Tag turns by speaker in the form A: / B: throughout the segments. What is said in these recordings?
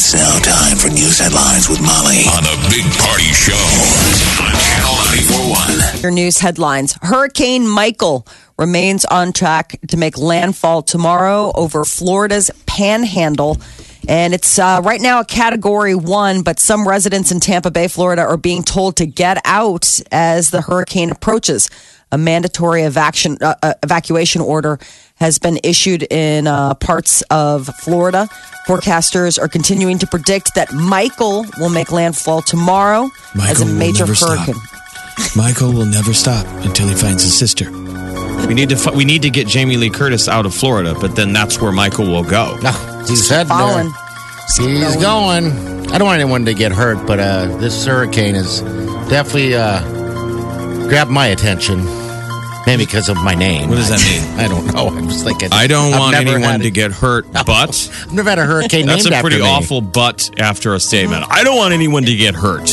A: It's now time for news headlines with Molly on a big party show on Channel 941.
B: Your news headlines. Hurricane Michael remains on track to make landfall tomorrow over Florida's panhandle. And it's uh, right now a category one, but some residents in Tampa Bay, Florida are being told to get out as the hurricane approaches. A mandatory evacuation, uh, uh, evacuation order has been issued in uh, parts of Florida. Forecasters are continuing to predict that Michael will make landfall tomorrow as a major
C: never stop.
B: hurricane.
C: Michael will never stop until he finds his sister.
D: We need to fi- we need to get Jamie Lee Curtis out of Florida, but then that's where Michael will go.
E: No, he's heading
B: Following.
E: there. He's going. I don't want anyone to get hurt, but uh, this hurricane is definitely uh, grabbed my attention. Maybe because of my name.
D: What does that mean?
E: I don't know. I'm just thinking.
D: I don't
E: I've
D: want
E: never
D: anyone
E: had
D: to
E: a-
D: get hurt, but
E: I've never had a hurricane
D: that's
E: named
D: a pretty
E: me.
D: awful but after a statement. I don't want anyone to get hurt,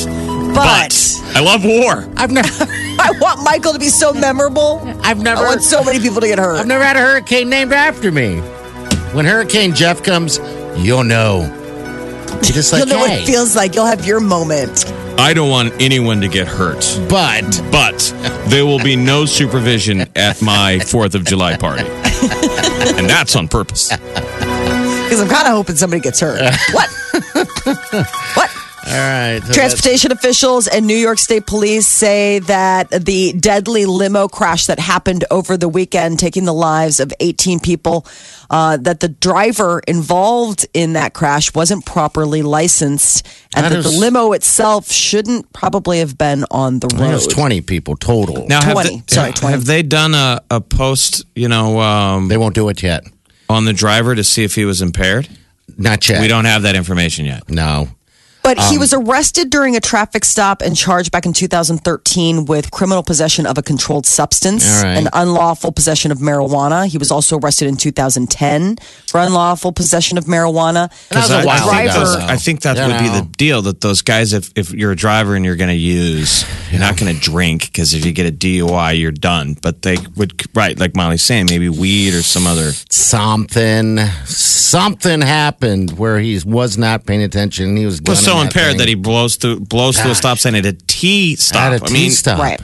B: But
D: I love war.
E: I've never.
B: I want Michael to be so memorable.
E: I've never.
B: I want so many people to get hurt.
E: I've never had a hurricane named after me. When Hurricane Jeff comes, you'll know. You're just like,
B: You'll know what
E: hey,
B: it feels like. You'll have your moment.
D: I don't want anyone to get hurt,
E: but
D: but there will be no supervision at my 4th of July party. And that's on purpose.
B: Because I'm kind of hoping somebody gets hurt. what? what?
E: All right. so
B: Transportation officials and New York State police say that the deadly limo crash that happened over the weekend, taking the lives of 18 people, uh, that the driver involved in that crash wasn't properly licensed, and
E: That
B: that, the limo itself shouldn't probably have been on the
E: that-
B: road.
E: There's 20 people total.
D: Now, have
B: 20.
D: they,
B: Sorry, 20.
D: have they done a, a post, you know, um,
E: They won't do it yet.
D: on the driver to see if he was impaired?
E: Not yet.
D: We don't have that information yet.
E: No.
B: But
E: Um,
B: he was arrested during a traffic stop and charged back in 2013 with criminal possession of a controlled substance
E: All right.
B: and unlawful possession of marijuana. He was also arrested in 2010 for unlawful possession of marijuana.
E: That was a
D: I,
E: while
D: I think,
E: ago,
D: those- I think that
E: You
D: would be the deal that those guys, if, if you're a driver and you're going to use, you're not going to drink because if you get a DUI, you're done. But they would, right, like Molly's saying, maybe weed or some other.
E: something something happened where he was not paying attention. And he was
D: Was so
E: gunning
D: impaired
E: thing.
D: that he blows through blows through a stop sign at a T stop.
E: at a
D: I mean,
E: T-stop.
B: Right.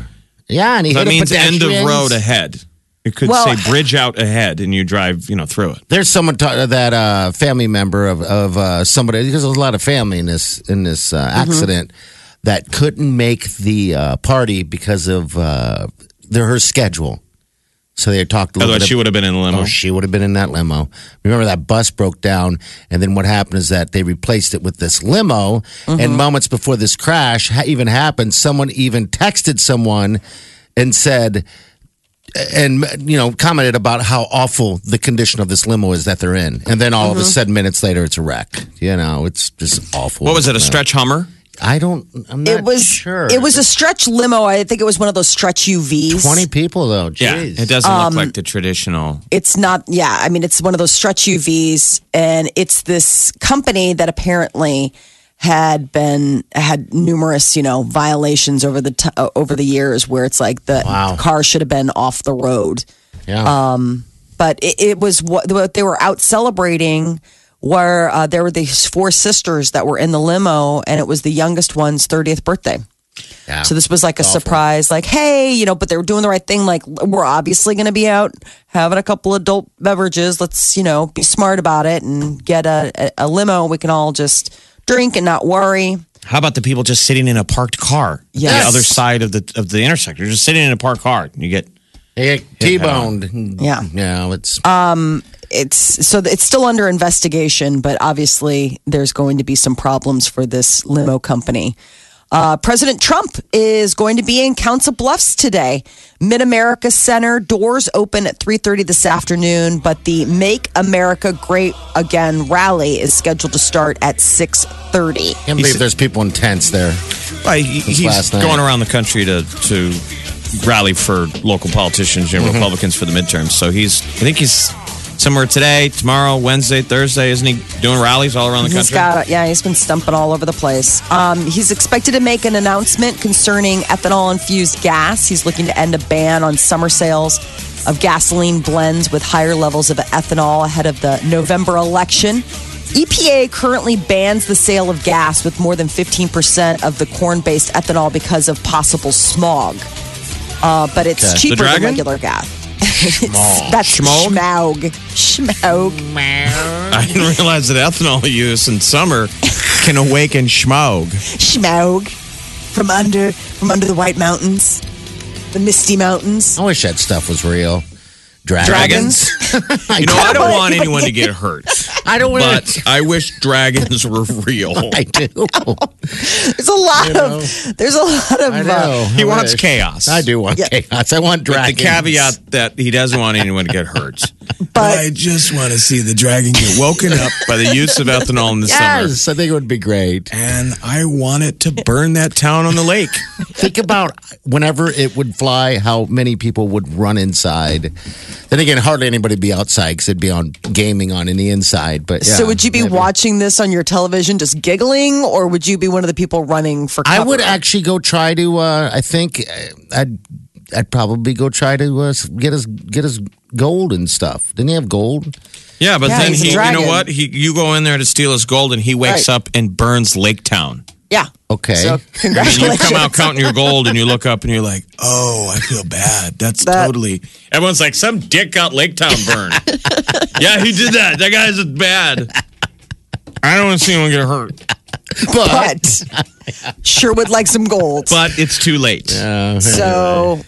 E: Yeah, and he
D: that
E: hit a
D: means end of road ahead. It could
B: Well-
D: say bridge out ahead, and you drive, you know, through it.
E: There's someone ta- that uh, family member of of uh, somebody because there's a lot of family in this in this uh,
D: Mm-hmm.
E: accident that couldn't make the uh, party because of uh, their her schedule. So they talked a little
D: Otherwise,
E: bit.
D: she would have been in the limo.
E: Oh, she would have been in that limo. Remember that bus broke down, and then what happened is that they replaced it with this limo.
D: Mm-hmm.
E: And moments before this crash ha- even happened, someone even texted someone and said, and you know, commented about how awful the condition of this limo is that they're in. And then all of a sudden, minutes later, it's a wreck. You know, it's just awful.
D: what was it? A stretch Hummer?
E: I don't. I'm not
B: It was
E: sure.
B: it was a stretch limo. I think it was one of those stretch UVs.
E: twenty people though. Jeez.
D: Yeah, it doesn't look like the traditional.
B: It's not. Yeah, I mean, it's one of those stretch UVs, and it's this company that apparently had been had numerous, you know, violations over the t- uh, over the years, where it's like the
E: Wow.
B: car should have been off the road.
E: Yeah.
B: but it, it was what, what they were out celebrating where uh, there were these four sisters that were in the limo and it was the youngest one's 30th birthday
E: yeah.
B: so this was like a surprise like hey you know but they were doing the right thing like we're obviously going to be out having a couple adult beverages let's you know be smart about it and get a, a, a limo we can all just drink and not worry
D: How about the people just sitting in a parked car?
B: Yes.
D: The other side of the of the intersection. Just sitting in a parked car. You get
E: They T-boned.
B: Yeah.
E: Yeah. It's um
B: it's so it's still under investigation, but obviously there's going to be some problems for this limo company. Uh, President Trump is going to be in Council Bluffs today. Mid America Center doors open at 3:30 this afternoon, but the Make America Great Again rally is scheduled to start at 6:30.
E: Can't believe there's people in tents there.
D: Right, he- he's
E: last night.
D: going around the country to to rally for local politicians and
E: Mm-hmm.
D: Republicans for the midterms. So he's, I think he's somewhere today, tomorrow, Wednesday, Thursday. Isn't he doing rallies all around the
B: He's
D: country?
B: got, yeah, he's been stumping all over the place. Um, he's expected to make an announcement concerning ethanol infused gas. He's looking to end a ban on summer sales of gasoline blends with higher levels of ethanol ahead of the November election. EPA currently bans the sale of gas with more than 15% of the corn based ethanol because of possible smog. Uh, but it's
E: Okay.
B: cheaper than regular gas. That's
D: Schmog?
B: schmaug. Schmaug.
D: I didn't realize that ethanol use in summer can awaken schmog.
B: Schmaug from under from under the White Mountains, the Misty Mountains.
E: I wish that stuff was real. Dragons.
B: Dragons.
D: You know, I don't want anyone to get hurt,
E: I don't want
D: but I wish dragons were real.
E: I do.
B: There's a lot of there's a lot of
E: I
B: uh,
E: know.
D: He
E: I
D: wants
E: wish.
D: chaos.
E: I do want
B: Yeah.
E: chaos. I want
D: With the caveat that he doesn't want anyone to get hurt
B: but
C: I just want to see the dragon get woken up,
D: by the use of ethanol in the summer.
E: Yes, I think it would be great.
C: and I want it to burn that town on the lake.
E: Think about whenever it would fly, how many people would run inside. Then again, hardly anybody would be outside because it'd be on gaming on in the inside. But yeah,
B: so would you be
E: maybe.
B: watching this on your television just giggling or would you be one of the people running for cover?
E: I would actually go try to. Uh, I think uh, I'd. I'd probably go try to uh, get us get us gold and stuff. Didn't he have gold?
D: Yeah, but
B: Yeah,
D: then he, you know what? He, you go in there to steal his gold, and he wakes
B: Right.
D: up and burns Lake Town.
B: Yeah.
E: Okay.
B: So
D: I mean, you come out counting your gold, and you look up, and you're like,
C: Oh, I feel bad. That's
B: That-
C: totally.
D: everyone's like, some dick got Lake Town burned. yeah, he did that. That guy's bad. I don't want to see anyone get hurt,
B: but sure would like some gold.
D: but it's too late.
B: So,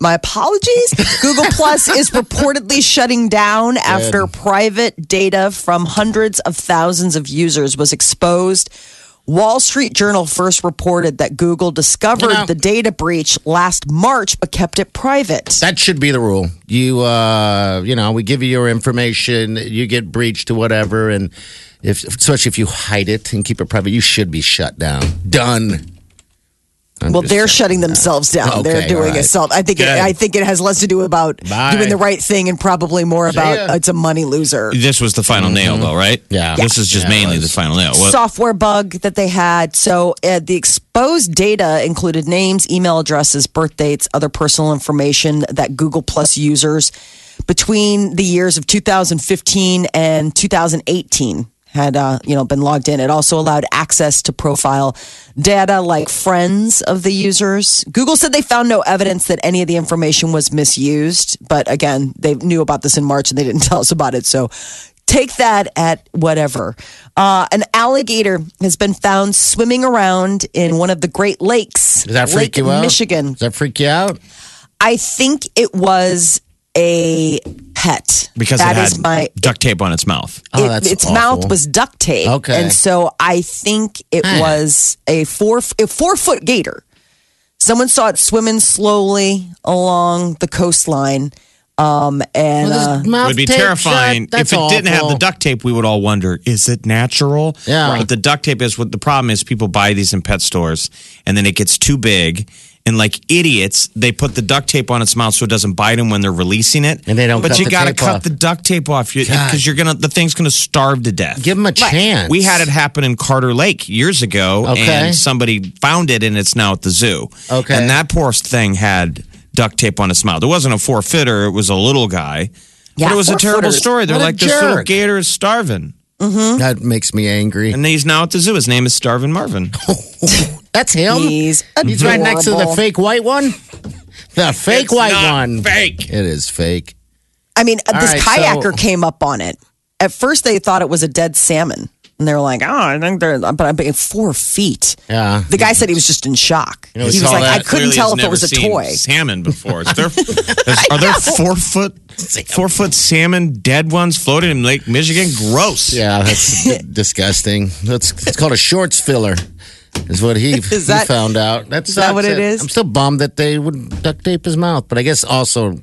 B: my apologies. Google Plus is reportedly shutting down after private data from hundreds of thousands of users was exposed. Wall Street Journal first reported that Google discovered
E: You know-
B: the data breach last March but kept it private.
E: That should be the rule. You, uh, you know, we give you your information, you get breached or whatever, and if, especially if you hide it and keep it private, you should be shut down. Done. I'm
B: well, they're
E: saying.
B: shutting themselves down.
E: Okay,
B: they're doing
E: all right.
B: a self. I think. It, I think it has less to do about
E: Bye.
B: doing the right thing and probably more about
E: ya.
B: it's a money loser.
D: This was the final nail, though, right?
E: Yeah.
D: This is just
E: Yeah,
D: mainly the final nail. What-
B: software bug that they had. So uh, the exposed data included names, email addresses, birth dates, other personal information that Google Plus users between the years of 2015 and 2018 had uh, you know been logged in. It also allowed access to profile data like friends of the users. Google said they found no evidence that any of the information was misused, but again, they knew about this in March and they didn't tell us about it. So take that at whatever. Uh, an alligator has been found swimming around in one of the Great Lakes,
E: Does that freak
B: Lake
E: you out?
B: Michigan.
E: Does that freak you out?
B: I think it was a pet
D: because
B: That
D: it
B: is
D: had
B: my
D: duct tape on its mouth.
E: Oh,
B: it-
E: that's
B: its
E: awful.
B: mouth was duct tape.
E: Okay.
B: And so I think it
E: Huh.
B: was a four a four foot gator. Someone saw it swimming slowly along the coastline. Um, and
E: Well,
B: uh,
D: It would be terrifying
E: shut,
D: if it didn't have the duct tape. We would all wonder: Is it natural?
E: Yeah.
D: But the duct tape is what the problem is. People buy these in pet stores, and then it gets too big, and like idiots, they put the duct tape on its mouth so it doesn't bite them when they're releasing it.
E: And they don't
D: But
E: cut
D: you got to cut
E: off.
D: the duct tape off because you're gonna the thing's gonna starve to death.
E: Give them a chance.
D: We had it happen in Carter Lake years ago,
E: Okay.
D: and somebody found it, and it's now at the zoo.
E: Okay.
D: and that poor thing had duct tape on its mouth. It wasn't a four fitter; it was a little guy.
B: Yeah,
D: but it was a terrible
B: four-footers.
D: story. They're
E: What
D: like this little gator is starving, mm-hmm.
E: That makes me angry.
D: and he's now at the zoo. His name is Starvin Marvin.
E: That's him.
B: he's
E: He's right next to the fake white one. The fake
D: It's
E: white
D: not
E: one.
D: fake.
E: It is fake.
B: I mean, uh,
E: All
B: this
E: right,
B: kayaker
E: so-
B: came up on it. At first, they thought it was a dead salmon, and they were like, "Oh, I think they're," but I'm being four feet.
E: Yeah.
B: The guy said he was just in shock.
E: know,
B: he was like,
E: that.
B: "I couldn't
D: Clearly
B: tell if it was a
D: seen
B: toy."
D: Salmon before? Is there, is- are there four foot four foot salmon dead ones floating in Lake Michigan? Gross.
E: Yeah, that's disgusting. That's it's called a shorts filler. Is what he, he
B: that-
E: found out. That's
B: is that what it is?
E: I'm still bummed that they would duct tape his mouth, but I guess also,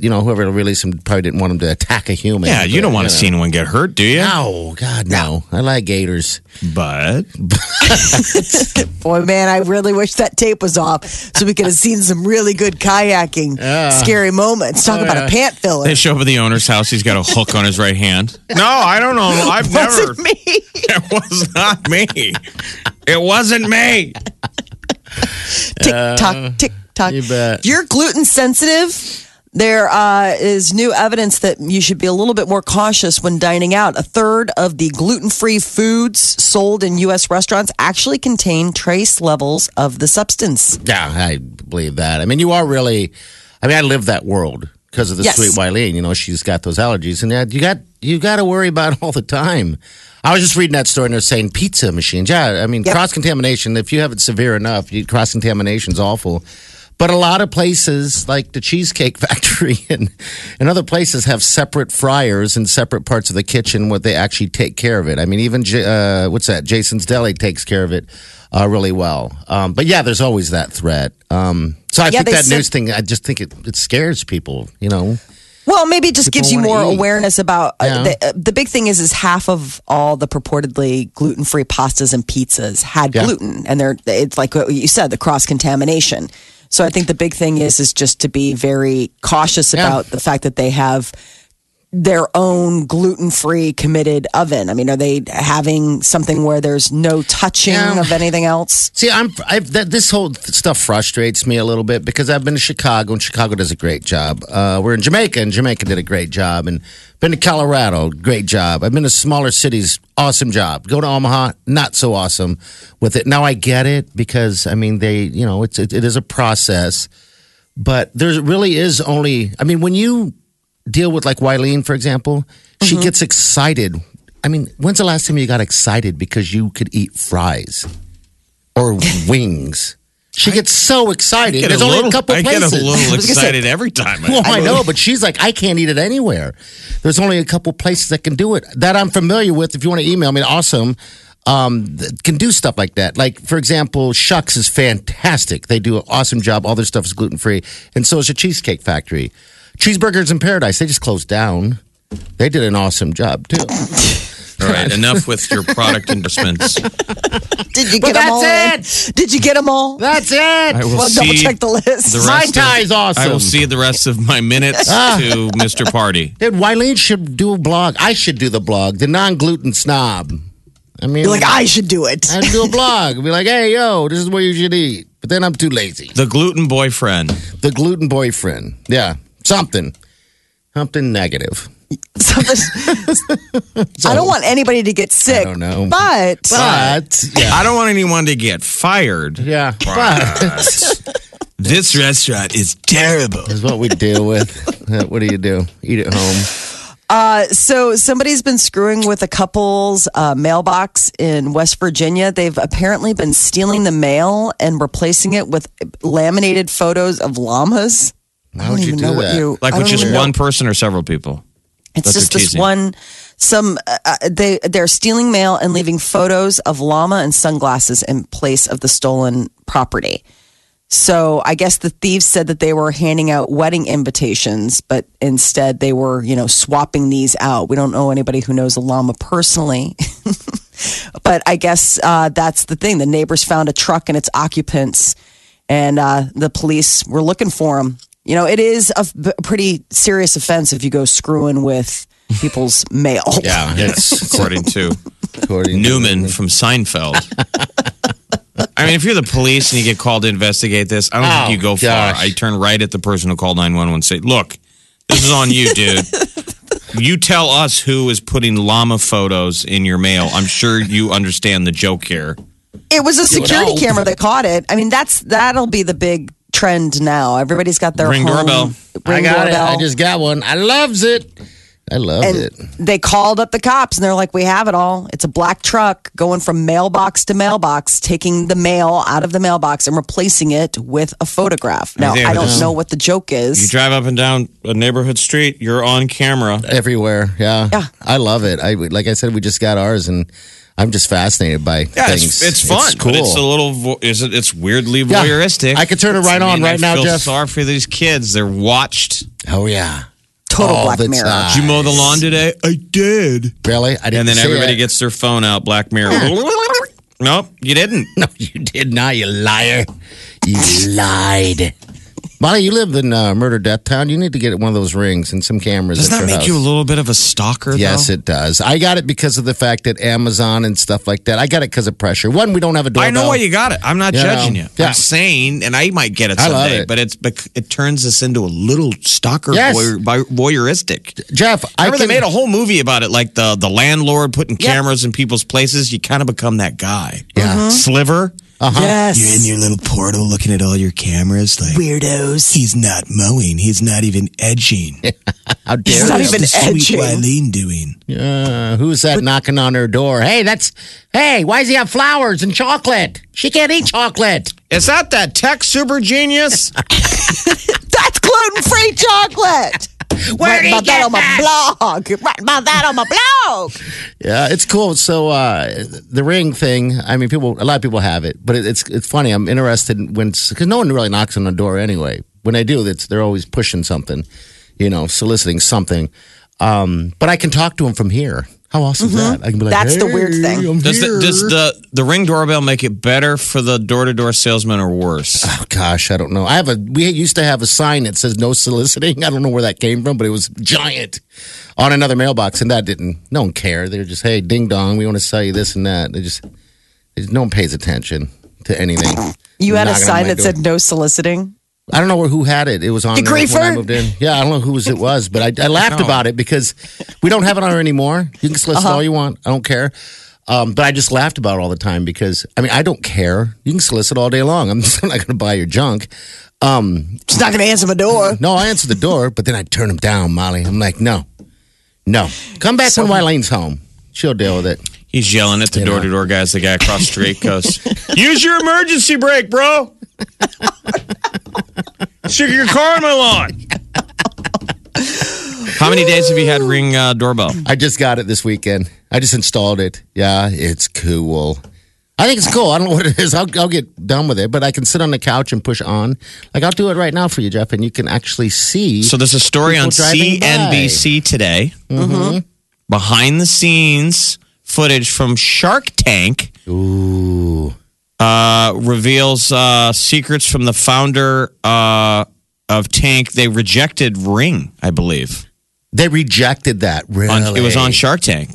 E: you know, whoever released him probably didn't want him to attack a human.
D: Yeah, you don't want to
E: know.
D: see anyone get hurt, do you?
E: No, God, no. I like gators.
D: But
B: Boy, man, I really wish that tape was off so we could have seen some really good kayaking, scary moments. Talk oh, about a pant filler.
D: they show up at the owner's house. He's got a hook on his right hand. No, I don't know. I've never.
B: Wasn't me.
D: It was not me. It wasn't me.
B: tick tock, uh, tick tock.
E: you bet.
B: If you're gluten sensitive, there uh, is new evidence that you should be a little bit more cautious when dining out. A third of the gluten free foods sold in U.S. restaurants actually contain trace levels of the substance.
E: Yeah, I believe that. I mean, you are really. I mean, I live that world because of the
B: Yes.
E: sweet Wileen. You know, she's got those allergies, and you got you got to worry about all the time. I was just reading that story, and they're saying pizza machines. Yeah, I mean,
B: Yep.
E: cross contamination. If you have it severe enough, you cross contamination is awful. But a lot of places, like the Cheesecake Factory and, and other places, have separate fryers and separate parts of the kitchen where they actually take care of it. I mean, even J- uh, what's that? Jason's Deli takes care of it uh, really well. Um, but yeah, there's always that threat. Um, so I
B: Yeah,
E: think that
B: said-
E: news thing, I just think it, it scares people. You know,
B: Well, maybe it just
E: People
B: gives you more
E: eat.
B: awareness about uh,
E: Yeah.
B: the, uh, the big thing is is half of all the purportedly gluten free pastas and pizzas had
E: Yeah.
B: gluten, and they're it's like what you said the cross contamination. So I think the big thing is is just to be very cautious
E: Yeah.
B: about the fact that they have their own gluten free committed oven. I mean, are they having something where there's no touching
E: Yeah.
B: of anything else?
E: See, I'm I've, that, this whole stuff frustrates me a little bit because I've been to Chicago and Chicago does a great job. Uh, we're in Jamaica and Jamaica did a great job, and been to Colorado, great job. I've been to smaller cities, awesome job. Go to Omaha, not so awesome with it. Now I get it because I mean they, you know, it's it, it is a process, but there really is only. I mean, when you deal with like Wileen, for example, she gets excited. I mean, when's the last time you got excited because you could eat fries? or wings. She gets so excited.
D: Get
E: There's only
D: little,
E: a couple
D: I
E: places.
D: I get a little excited every time. I-
E: Well, I know, but she's like, I can't eat it anywhere. There's only a couple places that can do it that I'm familiar with. If you want to email me, awesome. Um, can do stuff like that. Like, for example, Shucks is fantastic. They do an awesome job. All their stuff is gluten free, and so is a Cheesecake Factory. Cheeseburgers in Paradise, they just closed down. They did an awesome job too.
D: All right, enough with your product endorsements.
B: Did you
E: Well,
B: get them all?
E: that's
B: in? Did you get them all?
E: That's it.
D: I will
B: Well, double check the list.
D: the
E: My
D: rest
E: tie is awesome.
D: I will see the rest of my minutes ah. to Mr. Party.
E: Dude, Wileen should do a blog. I should do the blog, the non gluten snob. I mean,
B: You're like, I should do it.
E: I'd do a blog. Be like, hey, yo, this is what you should eat. But then I'm too lazy.
D: The gluten boyfriend.
E: The gluten boyfriend. Yeah, something. Something negative.
B: Something- I don't want anybody to get sick.
E: I don't know.
B: But,
E: But, yeah.
D: I don't want anyone to get fired.
E: Yeah, but
D: This restaurant is terrible.
E: is what we deal with. What do you do? Eat at home.
B: uh, so somebody's been screwing with a couple's uh, mailbox in West Virginia. They've apparently been stealing the mail and replacing it with laminated photos of llamas. I
E: Why
B: don't
E: would you do
B: know what
E: that?
B: you
D: Like
B: I
D: with
B: don't
D: just
B: know.
D: one person or several people.
B: It's
D: that
B: just this one. Some uh, uh, they they're stealing mail and leaving photos of llama and sunglasses in place of the stolen property. So I guess the thieves said that they were handing out wedding invitations, but instead they were, you know, swapping these out. We don't know anybody who knows a llama personally. but I guess uh, that's the thing. The neighbors found a truck and its occupants, and uh, the police were looking for them. You know, it is a pretty serious offense if you go screwing with people's mail.
E: Yeah, it's
D: According to
E: according to-
D: Newman from Seinfeld. I mean, if you're the police and you get called to investigate this, I don't
E: Oh,
D: think you go far. I turn right at the person who called 911 and say, Look, this is on you, dude. You tell us who is putting llama photos in your mail. I'm sure you understand the joke here.
B: It was a security camera that caught it. I mean, that's that'll be the big trend now. Everybody's got their
D: Ring
B: home
D: doorbell.
E: I
B: ring
E: got it. I just got one. I loves it. I love
B: and
E: it.
B: they called up the cops and they're like, "We have it all. It's a black truck going from mailbox to mailbox, taking the mail out of the mailbox and replacing it with a photograph." Now, I don't
D: this-
B: know what the joke is.
D: You drive up and down a neighborhood street, you're on camera.
E: Everywhere. Yeah.
B: Yeah.
E: I love it. I like I said, we just got ours and I'm just fascinated by
D: Yeah,
E: things.
D: it's, it's fun,
E: cool.
D: but it's a little, vo- is it, it's weirdly
E: Yeah.
D: voyeuristic.
E: I could turn it right
D: I
E: on right
D: I
E: now,
D: feel
E: Jeff.
D: sorry for these kids. They're watched.
E: oh yeah,
B: Total
E: All
B: Black Mirror.
E: time.
D: Did you mow the lawn today? I did.
E: really? I didn't.
D: And then
E: see
D: everybody
E: it.
D: gets their phone out, Black Mirror. nope, you didn't.
E: No, you did not. You liar. You lied. Molly, you live in uh, Murder Death Town. You need to get one of those rings and some cameras.
D: Doesn't that make you a
E: house.
D: little bit of a stalker?
E: Yes,
D: though?
E: it does. I got it because of the fact that Amazon and stuff like that. I got it because of pressure. One, we don't have a doorbell.
D: I know why you got it. I'm not
E: You
D: judging
E: know,
D: you.
E: yeah.
D: I'm saying, and I might get it someday,
E: it.
D: but it's it turns us into a little stalker
E: Yes.
D: voyeur, voyeuristic.
E: Jeff, I
D: Remember,
E: can,
D: they made a whole movie about it, like the the landlord putting
E: Yeah.
D: cameras in people's places. You kind of become that guy.
E: Yeah.
D: Sliver.
E: Uh-huh.
B: Yes.
C: You're in your little portal looking at all your cameras like
B: Weirdos.
C: he's not mowing. He's not even edging.
E: How dare
B: He's not
E: you?
B: even
C: What's the sweet
B: edging.
C: Wileen doing?
E: Uh, who's that knocking on her door? Hey, that's. Hey, why does he have flowers and chocolate? She can't eat chocolate.
D: Is that that tech super genius?
B: That's gluten free chocolate.
E: Where
B: Write
E: did he
B: about that
E: get
B: on my blog. Write about that on my blog.
E: Yeah, it's cool. So uh, the ring thing. I mean, people. A lot of people have it, but it, it's it's funny. I'm interested when because no one really knocks on the door anyway. When they do, it's they're always pushing something, you know, soliciting something. Um, but I can talk to them from here. How awesome is mm-hmm. that? I can be like,
B: That's the weird thing.
E: I'm
D: Does the, does the the ring doorbell make it better for the door to door salesman or worse?
E: Oh, gosh, I don't know. I have a. We used to have a sign that says no soliciting. I don't know where that came from, but it was giant on another mailbox, and that didn't. No one cared. They were just, hey, ding dong, we want to sell you this and that. They just, they just no one pays attention to anything.
B: You had a sign that
E: door.
B: said no soliciting.
E: I don't know who had it. It was on
B: The
E: there when I moved in. Yeah, I don't know whose it was, but I, I laughed
D: No.
E: about it because we don't have it on anymore. You can solicit
B: Uh-huh.
E: all you want. I don't care. Um, but I just laughed about it all the time because I mean I don't care. You can solicit all day long. I'm just not going to buy your junk. Um,
B: She's not going to answer my door.
E: no, I answer the door, but then I turn them down, Molly. I'm like, no, no. Come back when Wylene's home. She'll deal with it.
D: He's yelling at the door to door guys. The guy across the street goes, "Use your emergency brake, bro." Stick your car on my lawn. How many days have you had ring uh, doorbell?
E: I just got it this weekend. I just installed it. Yeah, it's cool. I think it's cool. I don't know what it is. I'll, I'll get done with it, but I can sit on the couch and push on. Like I'll do it right now for you, Jeff, and you can actually see.
D: So there's a story
E: People
D: on
E: driving by.
D: CNBC today. Behind the scenes footage from Shark Tank
E: Ooh,
D: uh, reveals uh, secrets from the founder uh, of Tank. They rejected Ring, I believe.
E: they rejected that. Really,
D: On, it was on Shark Tank.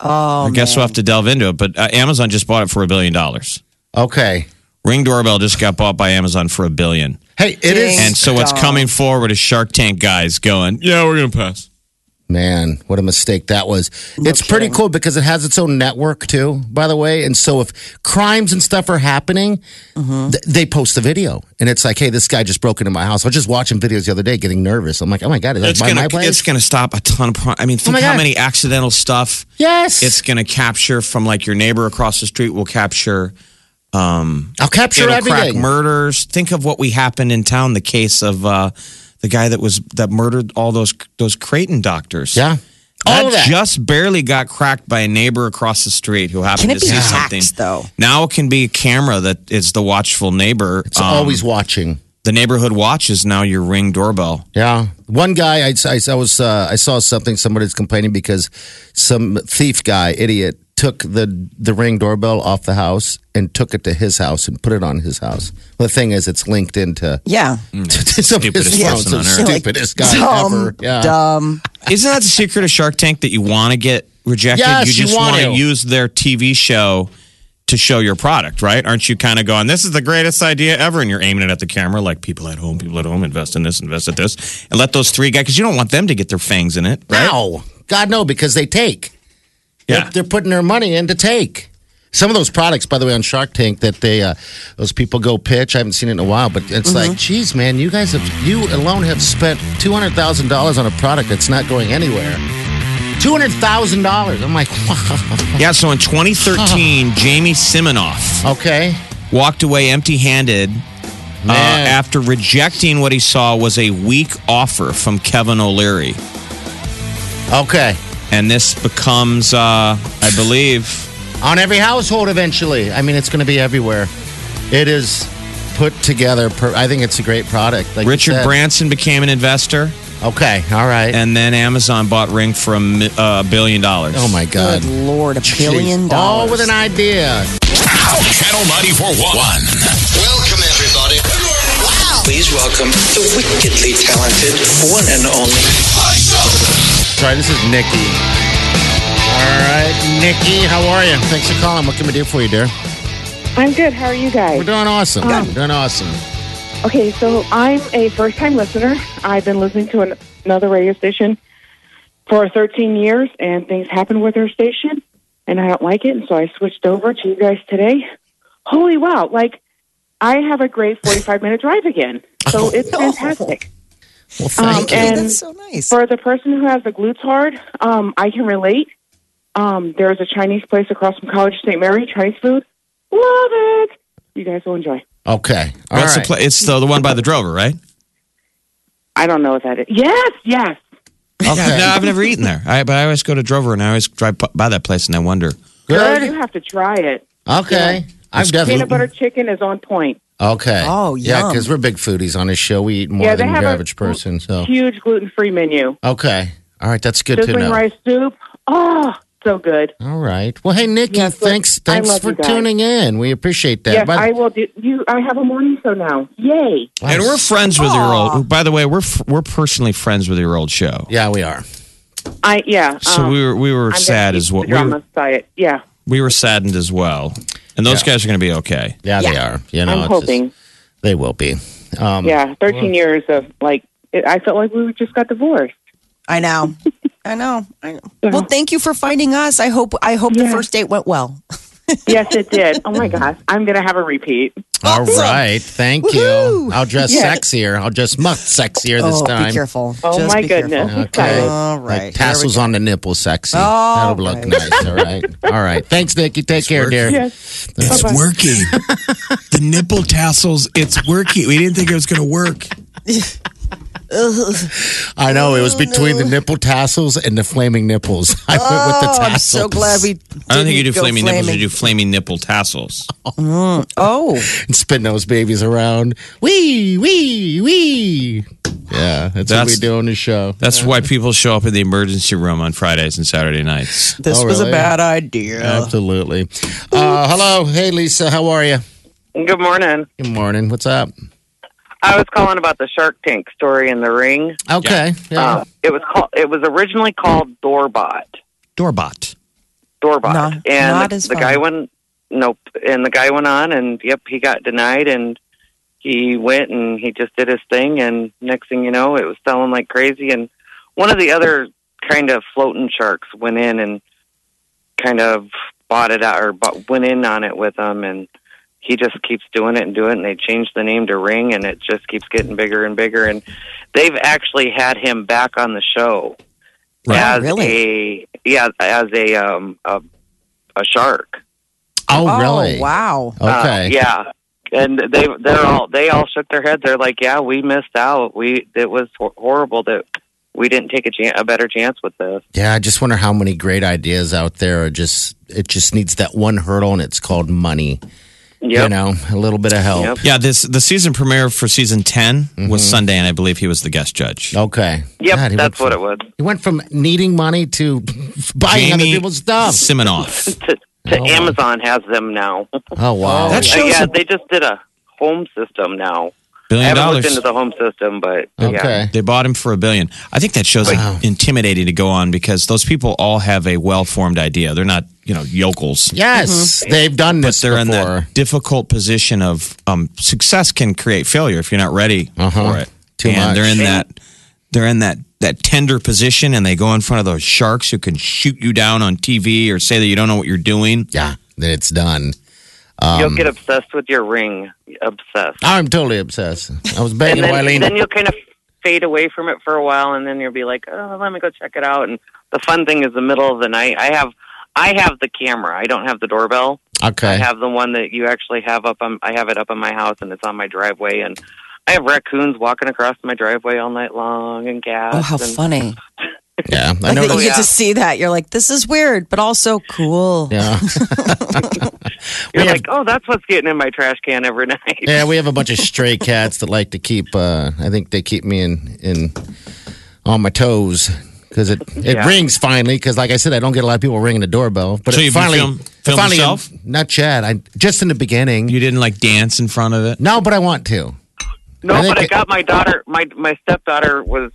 B: Oh,
D: I guess we'll have to delve into it. But uh, Amazon just bought it for a billion dollars.
E: Okay.
D: Ring doorbell just got bought by Amazon for a billion.
E: Hey, it is.
D: And so what's coming forward is Shark Tank guys going, yeah, we're going to pass.
E: Man, what a mistake that was. it's pretty cool because it has its own network too, by the way. And so if crimes and stuff are happening,
D: Mm-hmm.
E: th- they post the video. And it's like, hey, this guy just broke into my house. I was just watching videos the other day getting nervous. I'm like, oh my God, is that
D: It's going
E: my
D: to
E: place?
D: it's going to stop a ton of. Pro- I mean, think
E: my
D: how
E: God.
D: many accidental stuff
E: yes.
D: it's going to capture from like your neighbor across the street will capture. Um,
E: I'll capture
D: it'll crack
E: everything.
D: murders. Think of what we happened in town. The case of uh, the guy that was that murdered all those those Creighton doctors.
E: yeah.
D: That,
E: All of that.
D: just barely got cracked by a neighbor across the street who happened to
B: be
D: see
B: hacked,
D: something.
B: though?
D: Now it can be a camera that is the watchful neighbor.
E: it's
D: Um,
E: always watching.
D: the neighborhood watch is now your ring doorbell.
E: Yeah. One guy, I, I, I was, uh, I saw something. Somebody's complaining because some thief guy, idiot, took the the ring doorbell off the house and took it to his house and put it on his house. Well, the thing is, it's linked into
B: Yeah. Mm.
E: to some of his
D: Stupidest
E: phones.
D: person on
E: The
D: earth.
E: stupidest guy
B: dumb,
E: ever. Yeah.
B: dumb.
D: Isn't that the secret of Shark Tank that you want to get rejected?
E: Yes,
D: you
E: you
D: just
E: want
D: want to
E: to.
D: use their TV show to show your product, right? Aren't you kind of going, this is the greatest idea ever? And you're aiming it at the camera like people at home, people at home, invest in this, invest in this. And let those three guys, because you don't want them to get their fangs in it, right?
E: No, God no, because they take.
D: Yeah.
E: They're, they're putting their money in to take. Some of those products, by the way, on Shark Tank that they uh, those people go pitch. I haven't seen it in a while, but it's
D: Mm-hmm.
E: like, geez, man, you guys have you alone have spent two hundred thousand dollars on a product that's not going anywhere. Two hundred thousand dollars. I'm like,
D: Yeah, so in 2013, Jamie Siminoff
E: okay,
D: walked away empty handed uh,
E: Man.
D: after rejecting what he saw was a weak offer from Kevin O'Leary.
E: okay.
D: And this becomes, uh, I believe,
E: on every household eventually. I mean, it's going to be everywhere. It is put together. Per, I think it's a great product. Like
D: Richard
E: said.
D: Branson became an investor,
E: Okay, all right.
D: and then Amazon bought Ring for a uh, billion dollars.
E: oh my God.
B: Good Lord, a billion
E: Jeez. All
B: dollars.
E: with an idea.
A: Channel ninety four one.
F: Welcome, everybody. Wow. Please welcome the wickedly talented one and only.
E: Sorry, this is Nikki. All right, Nikki, how are you? Thanks for calling. What can we do for you, dear?
G: I'm good. How are you guys?
E: We're doing awesome.
G: Um,
E: We're doing awesome.
G: Okay, so I'm a first time listener. I've been listening to an, another radio station for 13 years, and things happen with our station, and I don't like it, and so I switched over to you guys today. Holy wow! Like, I have a great 45 minute drive again, so it's fantastic.
E: Well, thank
G: um,
E: you.
G: and-
B: That's so nice.
G: For the person who has the glutes hard, um, I can relate. Um, there's a Chinese place across from College St. Mary, Chinese food. Love it. You guys will enjoy.
E: Okay. All
D: That's
E: right.
D: the pla- it's the, the one by the Drover, right?
G: I don't know what that is. Yes, yes.
E: Okay.
D: No, I've never eaten there. I, but I always go to Drover and I always drive by that place and I wonder.
G: Girl,
E: Good.
G: you have to try it.
E: Okay. I've definitely.
G: Peanut butter chicken is on point.
E: Okay.
B: Oh,
E: Yeah, because we're big foodies on this show. We eat more
G: Yeah,
E: than
G: have
E: your
G: a-
E: average person. So
G: Huge gluten free menu.
E: okay. All right, that's good to
G: Sizzling
E: know.
G: rice soup. Oh, so good.
E: All right. Well, hey, Nikki,
G: Yes,
E: thanks.
G: I
E: Thanks for tuning in. We appreciate that.
G: yes,
E: By-
G: I will do. You, I have a morning show now. Yay!
D: And we're friends with your old. By the way, we're we're personally friends with your old show.
E: yeah, we are.
G: I yeah.
D: So
G: um,
D: we were we were
G: I'm
D: sad as well.
G: The
D: We
G: drama
D: were,
G: aside. Yeah,
D: we were saddened as well. And those
E: Yeah.
D: guys are going to be okay.
E: Yeah, they are. You know,
G: I'm
E: it's just-
G: hoping.
E: they will be. Um,
G: yeah, 13 years of like. It, I felt like we just got divorced.
B: I know. I know. I know. Well, thank you for finding us. I hope I hope the
G: Yeah.
B: first date went well.
G: yes, it did. Oh my gosh, I'm gonna have a repeat.
E: All
B: Awesome.
E: right. Thank you. I'll dress
G: Yeah.
E: sexier. I'll dress much sexier this
B: oh,
E: time.
B: be careful.
G: Oh,
B: Just
G: my
B: be careful.
G: goodness.
E: Okay.
B: All right.
E: Like tassels on the nipple sexy.
B: All
E: That'll look nice. All right. All right. Thanks, Nikki. Take care, dear.
G: Yes.
C: It's
G: Bye-bye.
C: working. the nipple tassels, it's working. We didn't think it was going to work.
E: I know. It was between the nipple tassels and the flaming nipples. I went with the
B: Oh,
E: tassels.
B: I'm so glad we.
D: I don't think you do
B: didn't go
D: flaming nipples. You do flaming nipple tassels.
B: Oh,
E: and spin those babies around. Wee, wee, wee. Yeah, that's, what
D: That's-
E: we do on the show.
D: That's why people show up in the emergency room on Fridays and Saturday nights.
B: this
E: Oh,
B: was
E: really?
B: a bad idea.
E: Absolutely. Uh, hello. Hey, Lisa. How are you?
H: Good morning.
E: Good morning. What's up?
H: I was calling about the Shark Tank story in the ring.
E: Okay. Yeah.
H: Um, it was called. It was originally called Doorbot.
D: Doorbot.
H: Doorbot,
B: No,
H: and
B: not
H: the,
B: as
H: the
B: fun.
H: guy went. Nope. And the guy went on, and yep, he got denied, and he went and he just did his thing, and next thing you know, it was selling like crazy. And one of the other kind of floating sharks went in and kind of bought it out or bought, went in on it with him, and he just keeps doing it and doing it. And they changed the name to Ring, and it just keeps getting bigger and bigger. And they've actually had him back on the show as
B: really?
H: a yeah as a um a, a shark.
E: oh,
B: Oh,
E: really?
B: wow.
E: Okay.
H: Uh, yeah. And they they're all they all shook their heads. They're like, "Yeah, we missed out. We it was horrible that we didn't take a chance, a better chance with this."
E: Yeah, I just wonder how many great ideas out there are just it just needs that one hurdle and it's called money. You know, a little bit of help.
H: Yep.
D: Yeah, this the season premiere for season 10 was Sunday, and I believe he was the guest judge.
E: Okay.
H: Yep,
E: God,
H: that's
E: went
H: what it was.
E: He went from needing money to buying other people's stuff.
D: Siminoff.
H: To, to
E: Oh.
H: Amazon has them now.
E: Oh wow.
D: That
H: Uh, yeah,
D: a
H: they just did a home system now. I
D: billion
H: haven't
D: dollars.
H: looked into the home system, but yeah.
E: okay.
D: They bought him for a billion. I think that shows
E: Wow.
D: intimidating to go on because those people all have a well formed idea. They're not, you know, yokels.
E: Yes, they've done
D: But
E: this
D: they're in
E: before.
D: that difficult position of um, success can create failure if you're not ready
E: Uh-huh.
D: for it.
E: Too
D: and
E: much.
D: they're in that they're in that that tender position and they go in front of those sharks who can shoot you down on TV or say that you don't know what you're doing.
E: yeah, then it's done. Um,
H: You'll get obsessed with your ring. Obsessed.
E: I'm totally obsessed. I was
H: and
E: begging
H: then,
E: Wileen.
H: then you'll kind of fade away from it for a while, and then you'll be like, "Oh, let me go check it out." And the fun thing is the middle of the night. I have, I have the camera. I don't have the doorbell.
E: Okay.
H: I have the one that you actually have up. On, I have it up in my house, and it's on my driveway. And I have raccoons walking across my driveway all night long, and cats.
B: Oh, how
H: and
B: funny.
E: Yeah, I
B: Like
E: know.
B: that you
E: those-
B: get to see that. You're like, this is weird, but also cool.
E: Yeah.
H: You're
E: have-
H: like, oh, that's what's getting in my trash can every night.
E: Yeah, we have a bunch of stray cats that like to keep. Uh, I think they keep me in in on my toes because it it
H: Yeah.
E: rings finally. Because like I said, I don't get a lot of people ringing the doorbell. But
D: So
E: it
D: you've
E: finally,
D: film-
E: it
D: filmed
E: finally,
D: yourself?
E: Not Chad. I just in the beginning.
D: You didn't like dance in front of it.
E: no, but I want to.
H: No,
E: I
H: but I got my daughter. My my stepdaughter was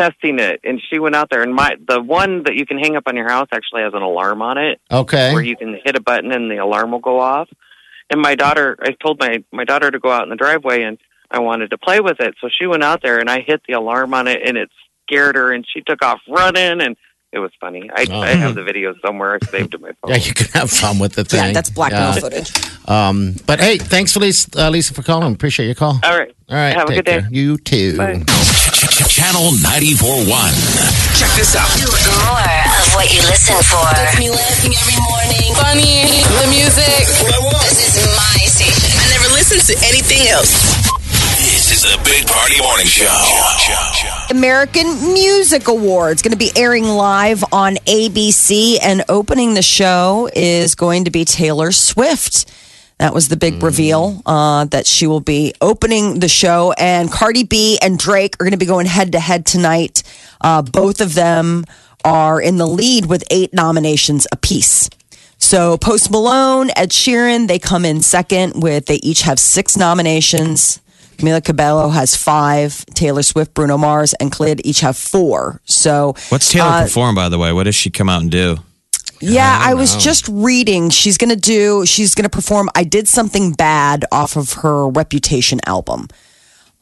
H: testing it, and she went out there. And my the one that you can hang up on your house actually has an alarm on it,
E: Okay.
H: where you can hit a button and the alarm will go off. And my daughter, I told my my daughter to go out in the driveway, and I wanted to play with it, so she went out there, and I hit the alarm on it, and it scared her, and she took off running, and it was funny. I,
E: Oh.
H: I have the video somewhere I saved in my phone.
E: yeah, you can have fun with the thing.
B: Yeah, that's blackmail
E: Yeah.
B: footage.
E: Um, but hey, thanks for Lisa, uh, Lisa for calling. Appreciate your call.
H: All right.
E: All right,
H: Have a good day.
E: care. You too.
H: Bye.
A: Channel 94.1.
F: Check this out.
I: More of what you listen for.
J: Gets me laughing every morning. Funny, the music. This is my station. I never listen to anything else.
A: This is the Big Party Morning Show.
B: American Music Awards going to be airing live on ABC, and opening the show is going to be Taylor Swift. That was the big reveal uh, that she will be opening the show, and Cardi B and Drake are going to be going head to head tonight. Uh, both of them are in the lead with eight nominations apiece. So Post Malone, Ed Sheeran, they come in second with they each have six nominations. Camila Cabello has five. Taylor Swift, Bruno Mars, and Khalid each have four. So
D: What's Taylor
B: uh,
D: perform, by the way? What does she come out and do?
B: Yeah, I was just reading. She's gonna do. She's gonna perform. I did something bad off of her Reputation album.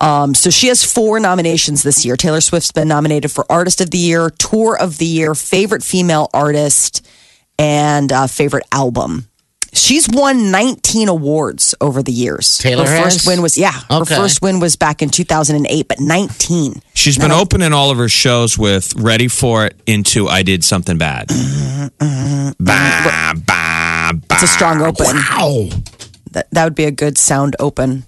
B: Um, so she has four nominations this year. Taylor Swift's been nominated for Artist of the Year, Tour of the Year, Favorite Female Artist, and uh, Favorite Album. She's won 19 awards over the years.
E: Taylor
B: her first win was yeah. Her first win was back in 2008, but 19.
D: She's been opening all of her shows with "Ready for It" into "I did something bad." Bah, bah, bah.
B: It's a strong open.
E: Wow.
B: that, that would be a good sound open.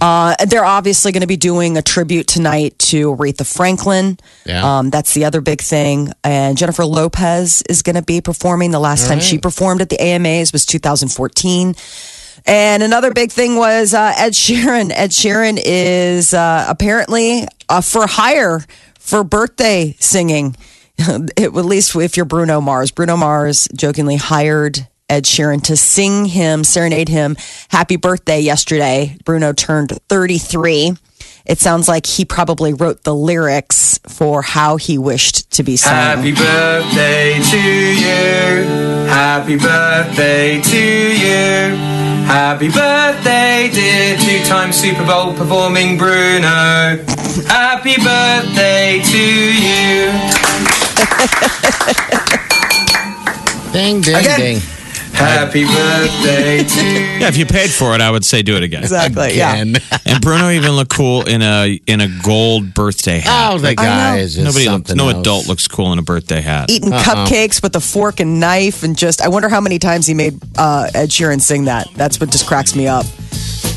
B: Uh, they're obviously going to be doing a tribute tonight to Aretha Franklin.
E: Yeah.
B: Um, that's the other big thing. And Jennifer Lopez is going to be performing. The last time she performed at the AMAs was 2014. And another big thing was uh, Ed Sheeran. Ed Sheeran is uh, apparently uh, for hire for birthday singing. It, at least if you're Bruno Mars. Bruno Mars jokingly hired Ed Sheeran to sing him, serenade him happy birthday yesterday. Bruno turned 33. It sounds like he probably wrote the lyrics for how he wished to be sung.
K: Happy birthday to you. Happy birthday to you. Happy birthday, dear two time Super Bowl performing Bruno. Happy birthday to you.
E: Ding, ding,
K: Again.
E: ding.
K: Happy birthday to you.
D: Yeah, if you paid for it, I would say do it again.
B: Exactly. Yeah.
D: And Bruno even looked cool in a in a gold birthday hat.
E: Oh, the guy is
D: Nobody,
E: something
D: no
E: else.
D: adult looks cool in a birthday hat.
B: Eating cupcakes with a fork and knife, and just, I wonder how many times he made uh, Ed Sheeran sing that. That's what just cracks me up.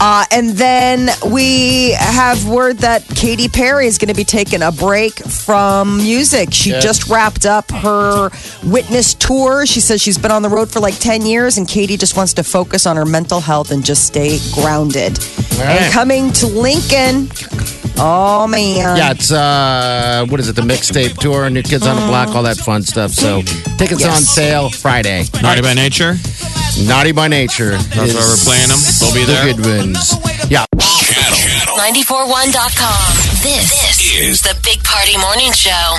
B: Uh, and then we have word that Katy Perry is going to be taking a break from music. She
E: Yeah.
B: just wrapped up her Witness tour. She says she's been on the road for like 10 years, and Katy just wants to focus on her mental health and just stay grounded.
E: right.
B: And coming to Lincoln, oh man.
E: Yeah, it's uh, what is it? The mixtape tour, New Kids on the Block, all that fun stuff. So tickets
B: Yes.
E: on sale Friday.
D: Naughty by nature.
E: Naughty by Nature.
D: That's
E: is
D: why we're playing them. They'll be
E: The good ones. Yeah.
A: Channel, channel
I: 941.com. This,
A: is
I: the Big Party Morning Show.